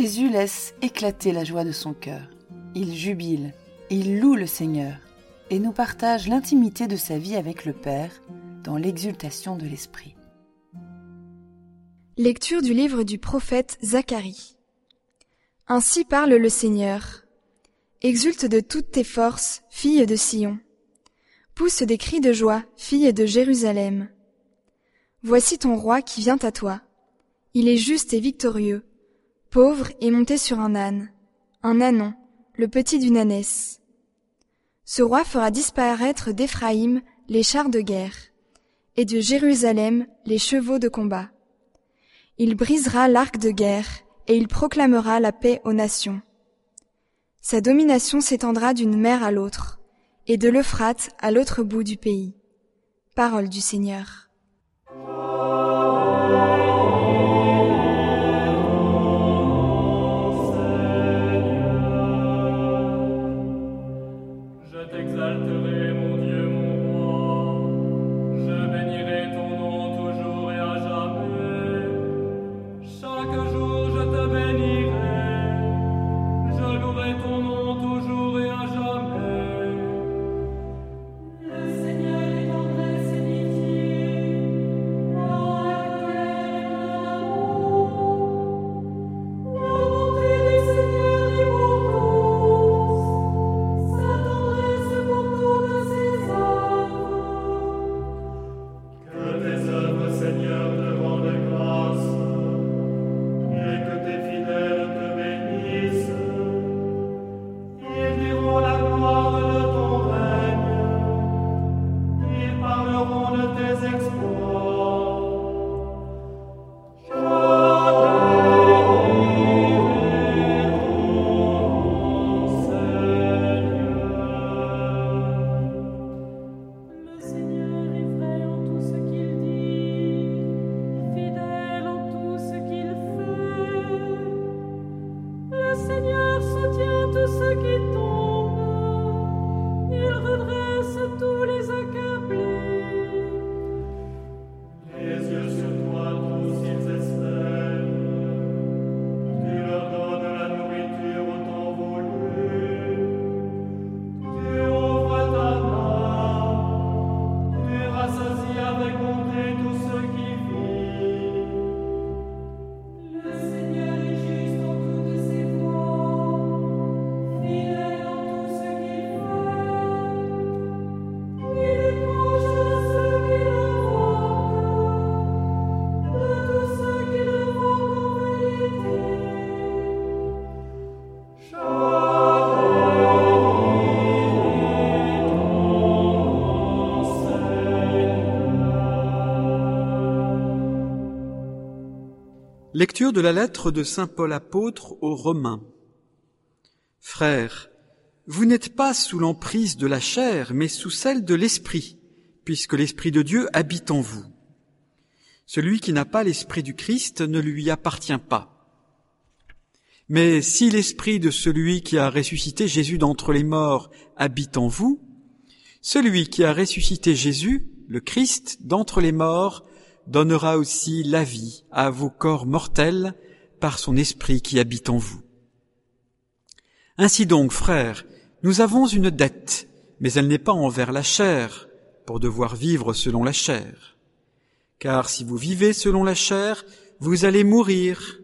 Jésus laisse éclater la joie de son cœur. Il jubile, il loue le Seigneur et nous partage l'intimité de sa vie avec le Père dans l'exultation de l'Esprit. Lecture du livre du prophète Zacharie. Ainsi parle le Seigneur. Exulte de toutes tes forces, fille de Sion. Pousse des cris de joie, fille de Jérusalem. Voici ton roi qui vient à toi. Il est juste et victorieux, pauvre et monté sur un âne, un ânon, le petit d'une ânesse. Ce roi fera disparaître d'Éphraïm les chars de guerre, et de Jérusalem les chevaux de combat. Il brisera l'arc de guerre, et il proclamera la paix aux nations. Sa domination s'étendra d'une mer à l'autre, et de l'Euphrate à l'autre bout du pays. Parole du Seigneur. Lecture de la lettre de Saint Paul apôtre aux Romains. Frères, vous n'êtes pas sous l'emprise de la chair, mais sous celle de l'Esprit, puisque l'Esprit de Dieu habite en vous. Celui qui n'a pas l'Esprit du Christ ne lui appartient pas. Mais si l'Esprit de celui qui a ressuscité Jésus d'entre les morts habite en vous, celui qui a ressuscité Jésus, le Christ, d'entre les morts, donnera aussi la vie à vos corps mortels par son esprit qui habite en vous. Ainsi donc, frères, nous avons une dette, mais elle n'est pas envers la chair, pour devoir vivre selon la chair. Car si vous vivez selon la chair, vous allez mourir.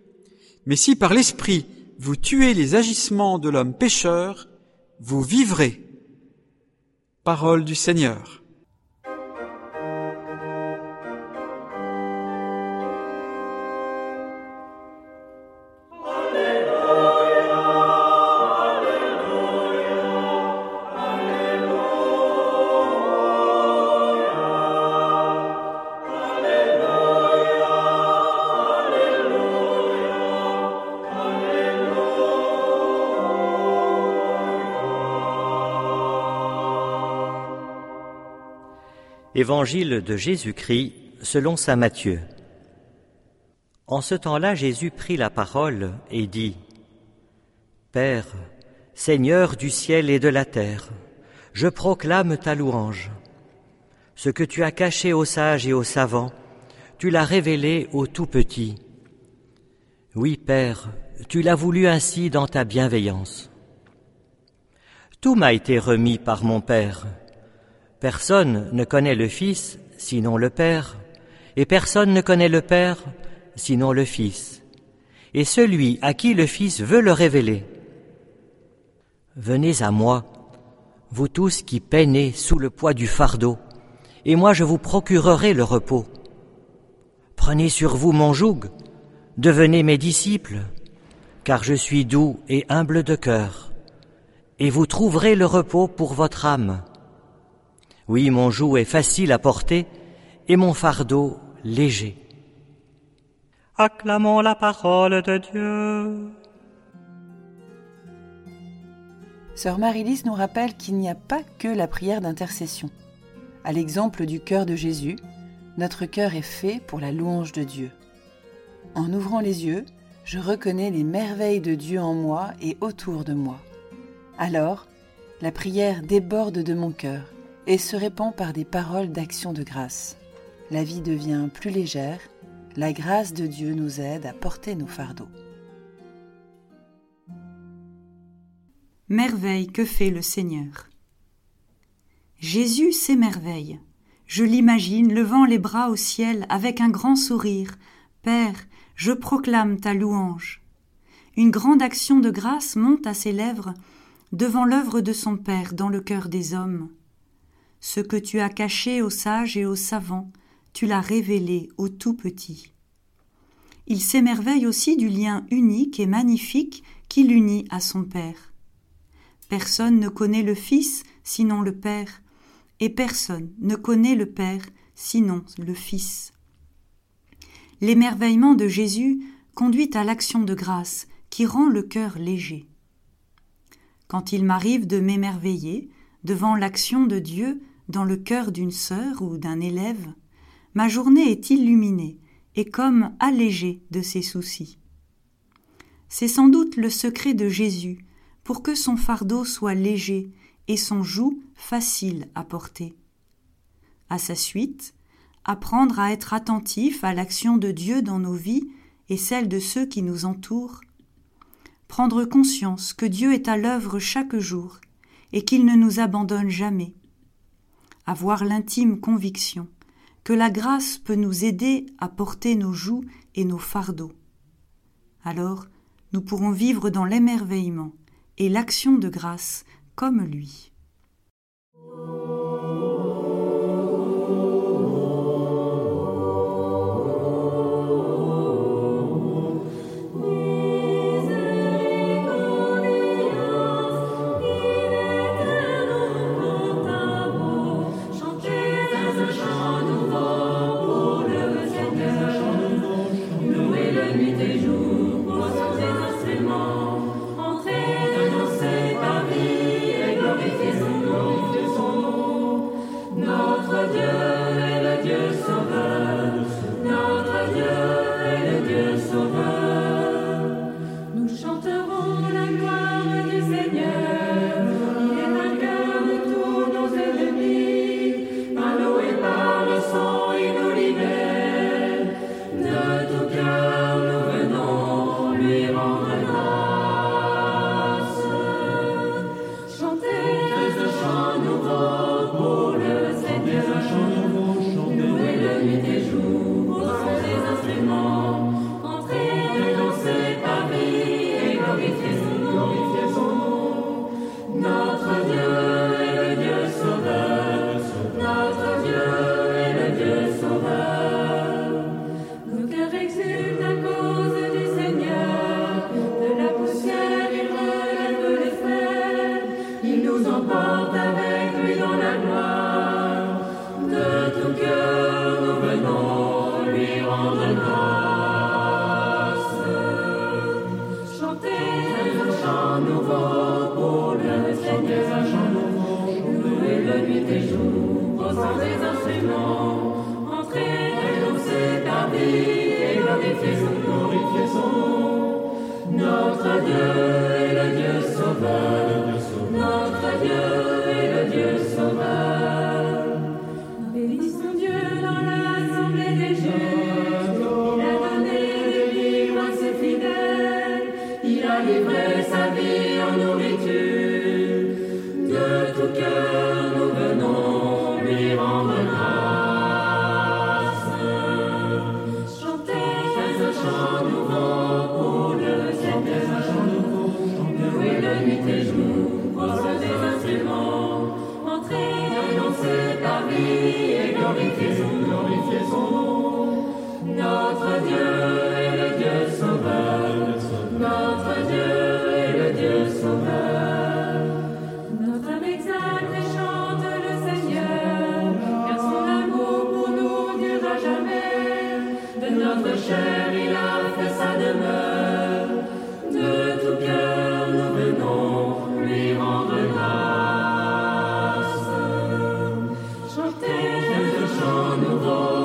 Mais si par l'esprit vous tuez les agissements de l'homme pécheur, vous vivrez. Parole du Seigneur. Évangile de Jésus-Christ selon Saint Matthieu. En ce temps-là, Jésus prit la parole et dit, Père, Seigneur du ciel et de la terre, je proclame ta louange. Ce que tu as caché aux sages et aux savants, tu l'as révélé aux tout petits. Oui, Père, tu l'as voulu ainsi dans ta bienveillance. Tout m'a été remis par mon Père. Personne ne connaît le Fils sinon le Père, et personne ne connaît le Père sinon le Fils, et celui à qui le Fils veut le révéler. Venez à moi, vous tous qui peinez sous le poids du fardeau, et moi je vous procurerai le repos. Prenez sur vous mon joug, devenez mes disciples, car je suis doux et humble de cœur, et vous trouverez le repos pour votre âme. Oui, mon joug est facile à porter, et mon fardeau léger. Acclamons la parole de Dieu. Sœur Marie-Lise nous rappelle qu'il n'y a pas que la prière d'intercession. À l'exemple du cœur de Jésus, notre cœur est fait pour la louange de Dieu. En ouvrant les yeux, je reconnais les merveilles de Dieu en moi et autour de moi. Alors, la prière déborde de mon cœur et se répand par des paroles d'action de grâce. La vie devient plus légère, la grâce de Dieu nous aide à porter nos fardeaux. Merveille que fait le Seigneur. Jésus s'émerveille. Je l'imagine levant les bras au ciel avec un grand sourire. Père, je proclame ta louange. Une grande action de grâce monte à ses lèvres devant l'œuvre de son Père dans le cœur des hommes. Ce que tu as caché aux sages et aux savants, tu l'as révélé aux tout petits. Il s'émerveille aussi du lien unique et magnifique qui l'unit à son Père. Personne ne connaît le Fils sinon le Père, et personne ne connaît le Père sinon le Fils. L'émerveillement de Jésus conduit à l'action de grâce qui rend le cœur léger. Quand il m'arrive de m'émerveiller devant l'action de Dieu dans le cœur d'une sœur ou d'un élève, ma journée est illuminée et comme allégée de ses soucis. C'est sans doute le secret de Jésus pour que son fardeau soit léger et son joug facile à porter. À sa suite, apprendre à être attentif à l'action de Dieu dans nos vies et celle de ceux qui nous entourent, prendre conscience que Dieu est à l'œuvre chaque jour et qu'il ne nous abandonne jamais, avoir l'intime conviction que la grâce peut nous aider à porter nos joues et nos fardeaux. Alors, nous pourrons vivre dans l'émerveillement et l'action de grâce comme lui. Dieu dans l'assemblée des Juifs, nous pouvons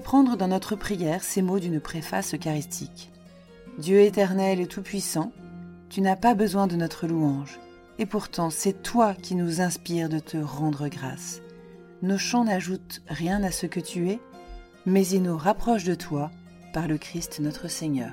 reprendre dans notre prière ces mots d'une préface eucharistique. Dieu éternel et tout-puissant, tu n'as pas besoin de notre louange, et pourtant c'est toi qui nous inspires de te rendre grâce. Nos chants n'ajoutent rien à ce que tu es, mais ils nous rapprochent de toi par le Christ notre Seigneur.